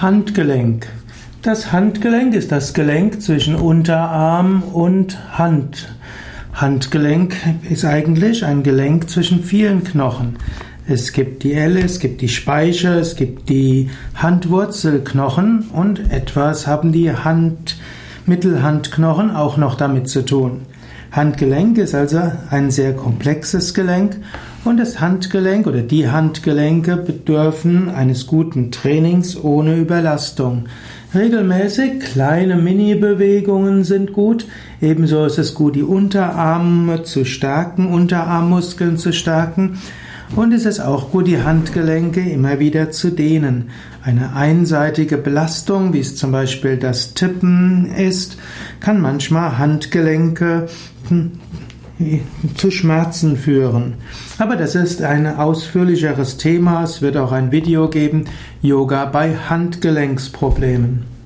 Handgelenk. Das Handgelenk ist das Gelenk zwischen Unterarm und Hand. Handgelenk ist eigentlich ein Gelenk zwischen vielen Knochen. Es gibt die Elle, es gibt die Speiche, es gibt die Handwurzelknochen und etwas haben die Hand, Mittelhandknochen auch noch damit zu tun. Handgelenk ist also ein sehr komplexes Gelenk und das Handgelenk oder die Handgelenke bedürfen eines guten Trainings ohne Überlastung. Regelmäßig kleine Mini-Bewegungen sind gut. Ebenso ist es gut, die Unterarme zu stärken, Unterarmmuskeln zu stärken. Und es ist auch gut, die Handgelenke immer wieder zu dehnen. Eine einseitige Belastung, wie es zum Beispiel das Tippen ist, kann manchmal Handgelenke zu Schmerzen führen. Aber das ist ein ausführlicheres Thema. Es wird auch ein Video geben, Yoga bei Handgelenksproblemen.